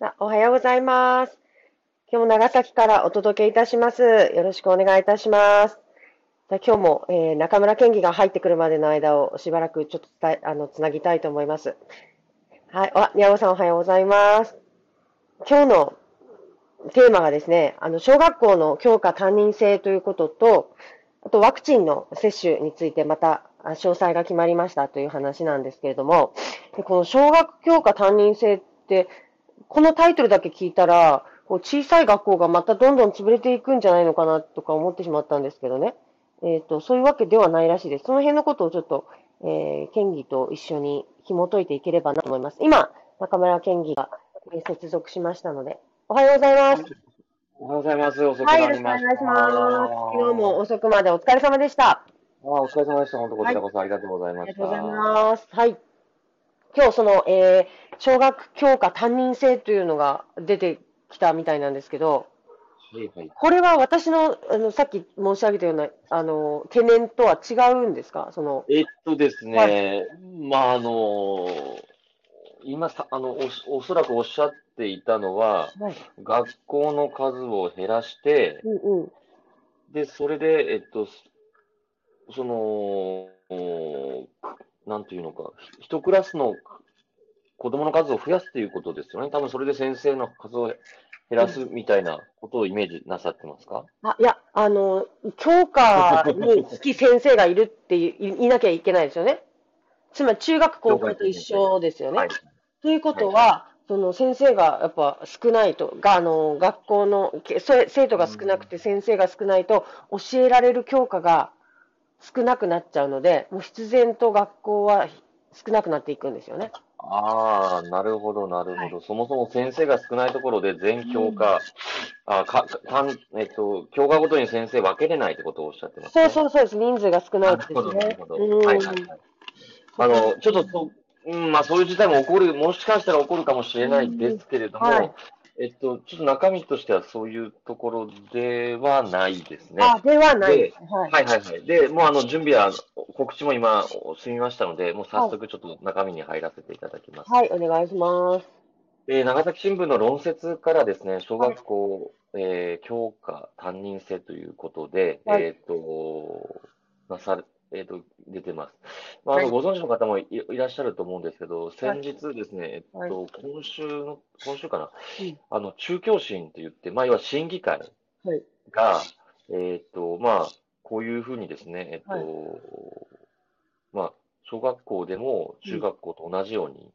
あおはようございます。今日も長崎からお届けいたします。よろしくお願いいたします。じゃあ今日も、えー中村県議が入ってくるまでの間をしばらくちょっとあのつなぎたいと思います。はい。あ、宮尾さんおはようございます。今日のテーマがですね、あの、小学校の教科担任制ということと、あとワクチンの接種についてまた詳細が決まりましたという話なんですけれども、この小学教科担任制って、このタイトルだけ聞いたら、こう小さい学校がまたどんどん潰れていくんじゃないのかなとか思ってしまったんですけどね。えっ、と、そういうわけではないらしいです。その辺のことをちょっと、えー県議と一緒に紐解いていければなと思います。今、中村県議が、えー接続しましたので、おはようございます。おはようございます。遅くはい、なよろしくお願いりました。します。昨日も遅くまでお疲れ様でした。あお疲れ様でした。本当こちらこそありがとうございあました。りがとうございます。はい。今日、その、えー、小学教科担任制というのが出てきたみたいなんですけど、はいはい。これは私の、あの、さっき申し上げたような、あの、懸念とは違うんですか？その、えっとですね、はまあ、あの、今さ、あの、お、おそらくおっしゃっていたのは、はい。学校の数を減らして、うんうん。で、それで、えっと、そその、おなんていうのか、ひ一クラスの子供の数を増やすということですよね。多分それで先生の数を減らすみたいなことをイメージなさってますか？あ、いや、あの、教科につき先生がいるっていいいなきゃいけないですよね。つまり中学高校と一緒ですよね。はい。ということは、その先生がやっぱ少ないと、があの学校の生徒が少なくて先生が少ないと教えられる教科が少なくなっちゃうので、もう必然と学校は少なくなっていくんですよね。ああ、なるほど、なるほど。そもそも先生が少ないところで全教科、あか、かん、えっと、教科ごとに先生分けれないってことをおっしゃってますそうね。そうそうです。人数が少ないですなるほど、なねるほ。ど。うんはいはいはい。あの、ちょっとそ、うん、まあそういう事態も起こる、もしかしたら起こるかもしれないですけれども、うんはいえっと、ちょっと中身としてはそういうところではないですね。あ、ではないです。はい。はいはいはい。で、もうあの、準備は、告知も今、済みましたので、もう早速ちょっと中身に入らせていただきます。はい、お願いします。えー長崎新聞の論説からですね、小学校、えー教科担任制ということで、はいえっ、と、なされ、えっ、と、出てます。まあ、あの、はいご存知の方もい、いらっしゃると思うんですけど、先日ですね、えっと、はい。今週の、今週かな、うん。あの、中教審って言って、まあ、要は審議会はい。が、えっと、まあ、こういうふうにですね、えっと、はい。まあ、小学校でも中学校と同じように、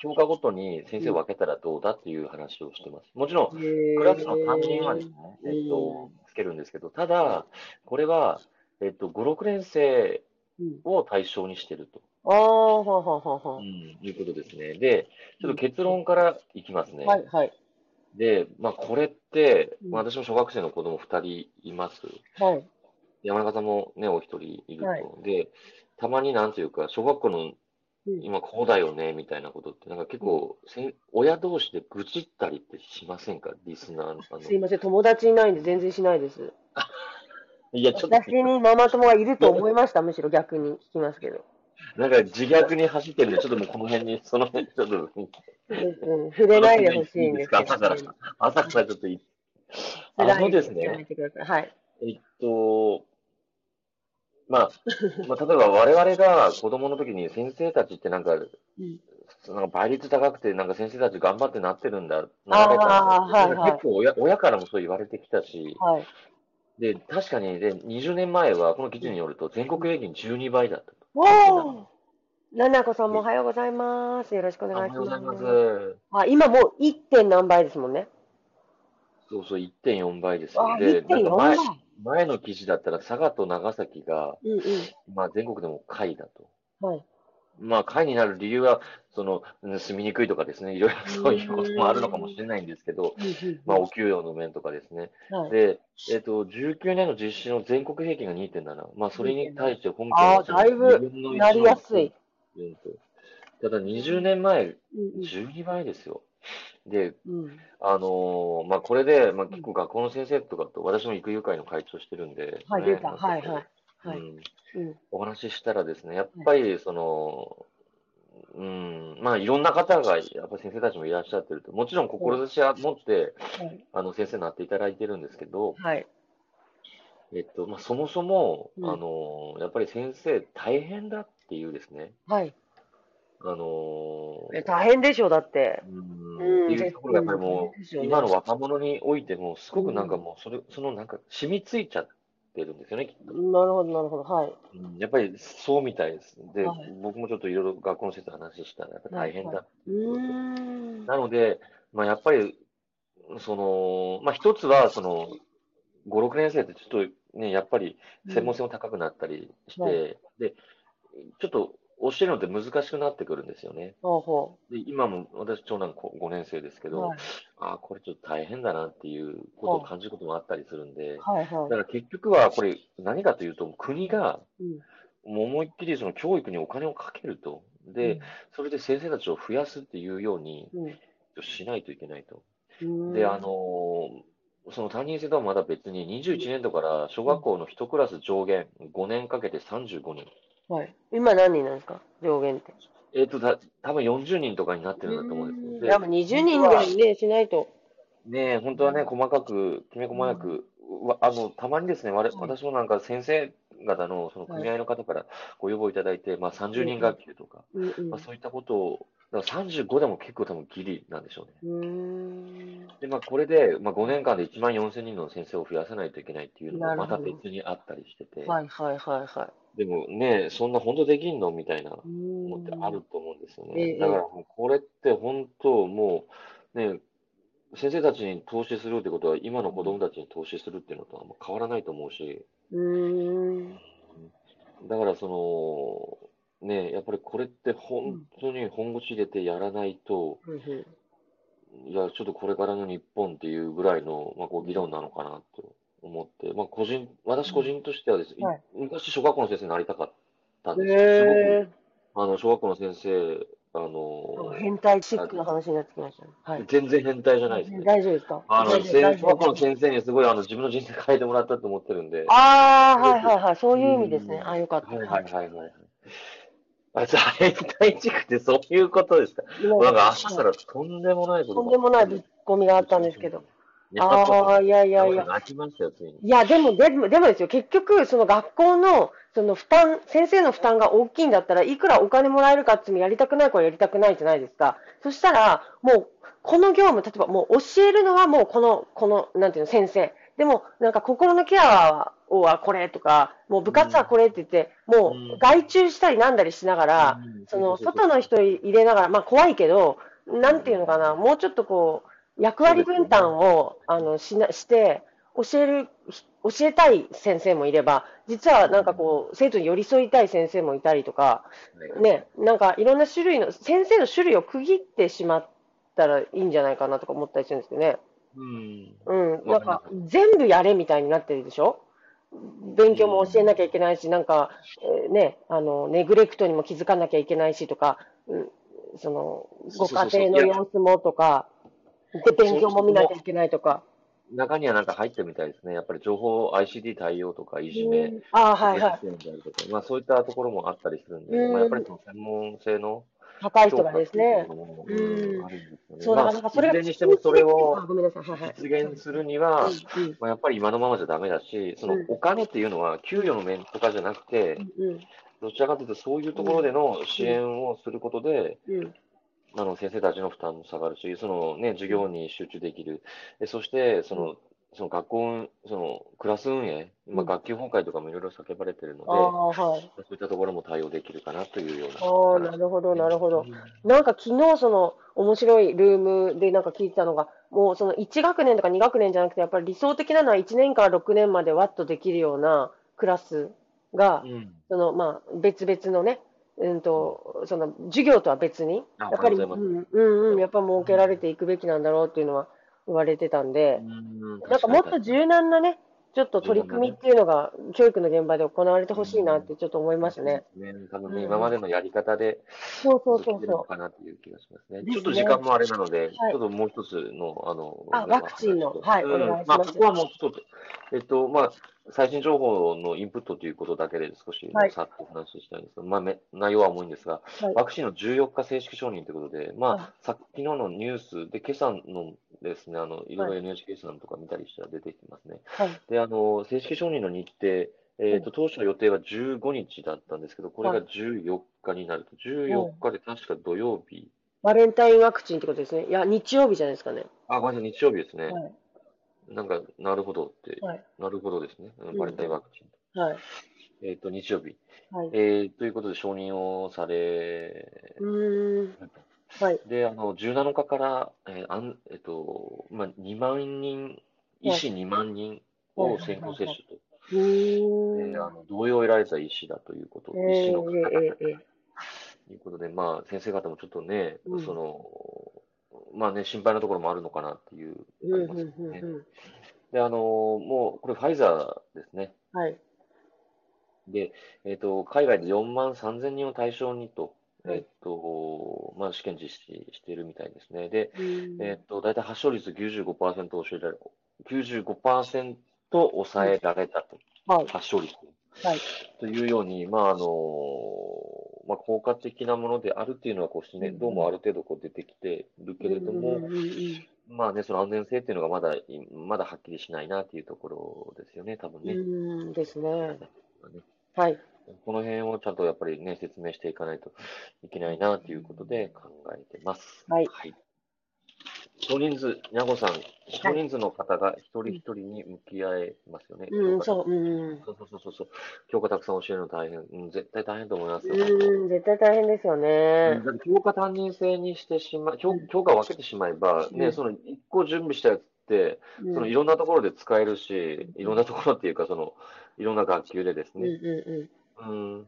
教科ごとに先生を分けたらどうだっていう話をしてます。もちろん、ククラスの担任はですね、えっと、つけるんですけど、ただ、これは、えっと、5、6年生うん、を対象にしてると、ああ、ははははう。ん、いうことですね。で、ちょっと結論からいきますね。はい、はい。で、まあ、これって、うんまあ、私も小学生の子供2人います。はい。山中さんもね、お一人いると。はいで、たまになんというか、小学校のうん今こうだよね、みたいなことって、なんか結構、せん親同士で愚痴ったりってしませんか？リスナーあのすいません、友達いないんで全然しないです。いや、ちょっと、私にママ友がいると思いました、むしろ逆に聞きますけど。なんか自虐に走ってるんで、ちょっともうこの辺に、その辺、ちょっと、うん、触れないでほしいんですけど。朝から朝からちょっとい、辛いあのですね。はい。えっと、まあ、まあ、例えば我々が子供の時に先生たちってなんか、うんなんか倍率高くて、なんか先生たち頑張ってなってるんだ、なられたんだはいはい結構親親からもそう言われてきたし、はい。で、確かに、で、20年前は、この記事によると、全国平均12倍だったと。おーななこさんもおはようございます。よろしくおお願いします。はようございます。あ、今もう 1. 点何倍ですもんね。そうそう、1.4倍ですよ。あ、で、なん1.4か前倍。、前の記事だったら、佐賀と長崎が、うんまあ、全国でも下位だと。うん。はい。まあ、下位になる理由は、その、盗みにくいとかですね、いろいろそういうこともあるのかもしれないんですけど、まあ、お給料の面とかですね。はい、で、えっと、19年の実施の全国平均が2.7。まあ、それに対して本あー県はだいぶ2分の1なりやすい。ただ、20年前、うん12倍ですよ。で、うんうんあのーまあ、これで、まあ、結構学校の先生とかと、私も育遊会の会長してるんで、はい、ね出た。はい、はい。はい。お話ししたらですね、やっぱり、その、うん、まあ、いろんな方が、やっぱり先生たちもいらっしゃってると、もちろん志は持って、はい。あの、先生になっていただいてるんですけど、はい。えっと、まあ、そもそも、うん。あの、やっぱり先生大変だっていうですね、はい。あのえ大変でしょう、だって。うん。うん。っていうところがやっぱりもう、今の若者においても、すごくなんかもう、それ、そのなんか染みついちゃってるんですよね、きっと。なるほど、なるほど。はい。うんやっぱりそうみたいです。ではい、僕もちょっといろいろ学校の先生と話したら、やっぱ大変だ。うーん。なので、まあやっぱり、その、まあ一つは、その、5、6年生ってちょっとね、やっぱり専門性も高くなったりして、はで、ちょっと教えるのって難しくなってくるんですよね。ほうほで、今も私長男5年生ですけう。ど、はい。ああ、これちょっと大変だなっていうことを感じることもあったりするんで、はい、はだから結局はこれ何かというと、国がい。うん。もう思いっきりその教育にお金をかけると。で、それで先生たちを増やすっていうようにうん、しないといけないと。うん。で、あのーその担任制とはまだ別に21年度から小学校の1クラス上限5年かけて35人。はい。今何人なんですか？上限って。えっと、た多分40人とかになってるんだと思うんですよ。いや、もう20人ぐらいね、しないと。ねえ、本当はね、細かく、きめ細かく、わあの、たまにですね、われ私もなんか先生方のその組合の方からご要望いただいて、まあ30人学級とか、うんうん。まあそういったことを、だから35でも結構多分ギリなんでしょうね。うーん。で、まあこれで、まあ5年間で1万4000人の先生を増やさないといけないっていうのもまた別にあったりしてて、はいはいはいはでもね、そんな本当できんの？みたいな。思ってあると思うんですよええね。だからもうこれって本当もうね、先生たちに投資するってことは今の子供たちに投資するっていうのとはもう変わらないと思うし、うーん。だからその、ね、やっぱりこれって本当に本腰入れてやらないと、いや、ちょっとこれからの日本っていうぐらいの、まあ、こう議論なのかなと思って、まあ個人、私個人としてはですね、はい昔小学校の先生になりたかったんですよ。へすごく、あの、小学校の先生、あのえ。変態チックな話になってきましたね。はい。全然変態じゃないですね。大丈夫ですか？あの、小学校の先生にすごいあの自分の人生変えてもらったと思ってるんで。ああ、はいはいはい。そういう意味ですね。うんあよかった。はいはいはいはい。あ、じゃあ変態地区ってそういうことですか？今なんか朝からとんでもないこととんでもないぶっ込みがあったんですけど。やっああ、いやいやいや。泣きまよ、ついに。いや、でも、でも、でもですよ、結局、その学校の、その負担、先生の負担が大きいんだったらいくらお金もらえるかっていうやりたくない子はやりたくないじゃないですか。そしたら、もう、この業務、例えばもう教えるのはもうこの、この、なんていうの、先生。でも、なんか心のケアはこれとか、もう部活はこれって言って、もうんう外注したりなんだりしながら、うんその外の人入れながら、まあ怖いけど、なんていうのかな、もうちょっとこう、役割分担を、あのしなして、教える、教えたい先生もいれば、実はなんかこう、生徒に寄り添いたい先生もいたりとか、ね、なんかいろんな種類の、先生の種類を区切ってしまったらいいんじゃないかなとか思ったりするんですけどね。うん。うん、なんか全部やれみたいになってるでしょ？勉強も教えなきゃいけないし、なんか、えーね、あの、ネグレクトにも気づかなきゃいけないしとか、うん、その、ご家庭の様子もとか、で、勉強も見なきゃいけないとか。中にはなんか入ってるみたいですね。やっぱり情報 ICD 対応とか、いじめ、うんああ、はいはい。まあそういったところもあったりするんで、うんまあやっぱりその専門性の高い人がですね。うんうんあるんですよね。そう、だなんかそれが、いずれにしてもそれを。実現するには、まあ、やっぱり今のままじゃダメだし、そのうんお金っていうのは給与の面とかじゃなくて、うんどちらかというとそういうところでの支援をすることで、うんあの先生たちの負担も下がるし、そのね、授業に集中できる。でそして、その、その学校、そのクラス運営、まあ、うん学級崩壊とかもいろいろ叫ばれてるので、はい。そういったところも対応できるかなというような。ああ、なるほど、なるほど。なんか昨日その面白いルームでなんか聞いてたのが、もうその1学年とか2学年じゃなくて、やっぱり理想的なのは1年から6年までワッとできるようなクラスがう、ん。そのまあ別々のね、うんと、その授業とは別に、あやっぱり、うんうんうん、やっぱ設けられていくべきなんだろうっていうのは言われてたんで、うんなんかもっと柔軟なね、ちょっと取り組みっていうのが、教育の現場で行われてほしいなってちょっと思いますね。ね、多分ね、うん。今までのやり方でそうそうそう続けてるのそかなっていう気がしますね。ちょっと時間もあれなので、はい。ちょっともう一つの、あの、あワクチンの。はいうんお願いしまあ、ますここはもうちょっと、えっと、まあ、最新情報のインプットということだけで少しはいさっとお話ししたいんですけど、まあ、め内容は重いんですが、はい。ワクチンの14日正式承認ということで、まはい。あ、さ昨日のニュースで、今朝のですね、あの、いろいろ NHK さんとか見たりしたら出てきてますね。う。はい。で、あの、正式承認の日程、えっと、当初の予定は15日だったんですけど、これが14日になると、14日で確か土曜日、バレンタインワクチンってことですね。いや、日曜日じゃないですかね。あ、ごめんなさい、日曜日ですね。はい。なんか、なるほどって、はい。なるほどですね。うんうんバレンタインワクチン。はい。えっと、日曜日。はい。えー、ということで承認をされ、うーん。はい。で、あの、17日から、えーあんえっと、まあ、2万人、医師2万人を先行接種と。あの、同意を得られた医師だということ、え医師の方々ということで、まあ、先生方もちょっとね、うんその、まあね、心配なところもあるのかなっていう、うんありうんうんます。で、あの、もう、これファイザーですね。はい。で、えっと、海外で4万3000人を対象にと、はいえっと、まあ、試験実施しているみたいですね。で、えっと、大体発症率95%を教えられ、95%抑えられたと、はい。発症率。はい。というように、まあ、あの、まあ、効果的なものであるっていうのは、こう、ね、どうもある程度こう出てきてるけれども、まあね、その安全性っていうのがまだ、いまだはっきりしないなっていうところですよね、多分ね。うーんですね。ねはい。この辺をちゃんとやっぱりね、説明していかないといけないなということで考えてます。はい少人数、にゃごさん、少人数の方が一人一人に向き合えますよね。うん、そう、うん。そうそうそうそう。教科たくさん教えるの大変。うん、絶対大変と思いますよ。うん、絶対大変ですよね。だって教科担任制にしてしま、教教科を分けてしまえば、ね、うんその一個準備したやつっそのいろんなところで使えるし、いろんなところっていうか、その、いろんな学級でですうんね。うんうん。うん。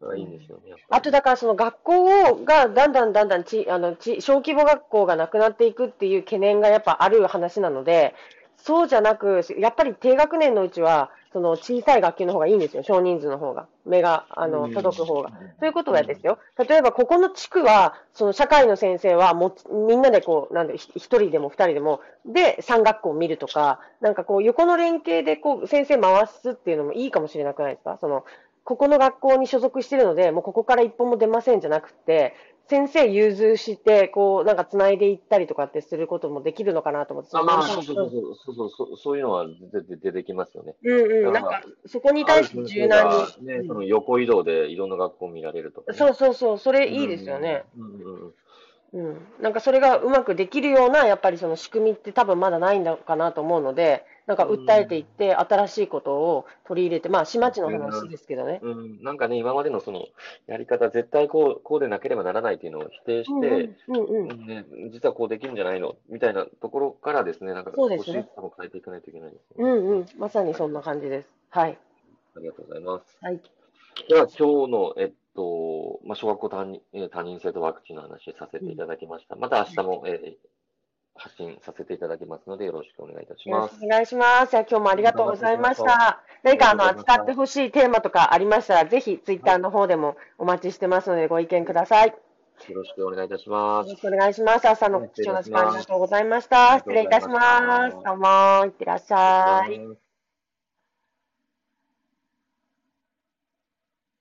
だからいいんですよね。あとだからその学校がだんだんだんだんちあのち小規模学校がなくなっていくっていう懸念がやっぱある話なので、そうじゃなく、やっぱり低学年のうちは、その小さい学級の方がいいんですよ、少人数の方が、目があの届く方が。ということはですよ、例えばここの地区は、その社会の先生はもうみんなでこう、なん一人でも二人でも、で、3学校を見るとか、なんかこう、横の連携でこう、先生回すっていうのもいいかもしれなくないですか？その、ここの学校に所属してるので、もうここから一本も出ませんじゃなくて、先生融通して、こう、なんか繋いでいったりとかってすることもできるのかなと思って。あ、まあ、そうそうそうそうそうそう、いうのは出て出てきますよね。うんうん、なんか、そこに対して柔軟に。ね、その横移動でいろんな学校を見られるとかね。そうそうそう、それいいですよね。うんうんうん。うん。なんかそれがうまくできるような、やっぱりその仕組みって多分まだないんだかなと思うので、なんか訴えていって、新しいことを取り入れて、まあ、市町の話ですけどね。うん、なんかね、今までのそのやり方、絶対こうこうでなければならないっていうのを否定しうんて、うんうんうん。ね、実はこうできるんじゃないの？みたいなところからですね、なんかそうですね少しずつも変えていかないといけないですうね。んうん。まさにそんな感じです。はい。ありがとうございます。はい。では、今日の、えっと、まあ、小学校担任えー担任制とワクチンの話させていただきました。また明日も、えー発信させていただきますので、よろしくお願いいたします。お願いします。じゃあ今日もありがとうございました。何かあの、扱ってほしいテーマとかありましたら、ぜひツイッターの方でもお待ちしてますので、ご意見ください。よよろしくお願いいたしますろし。くお願いします。朝の貴重な時間ありがとうございました。失礼いたします。どうも、いってらっしゃい。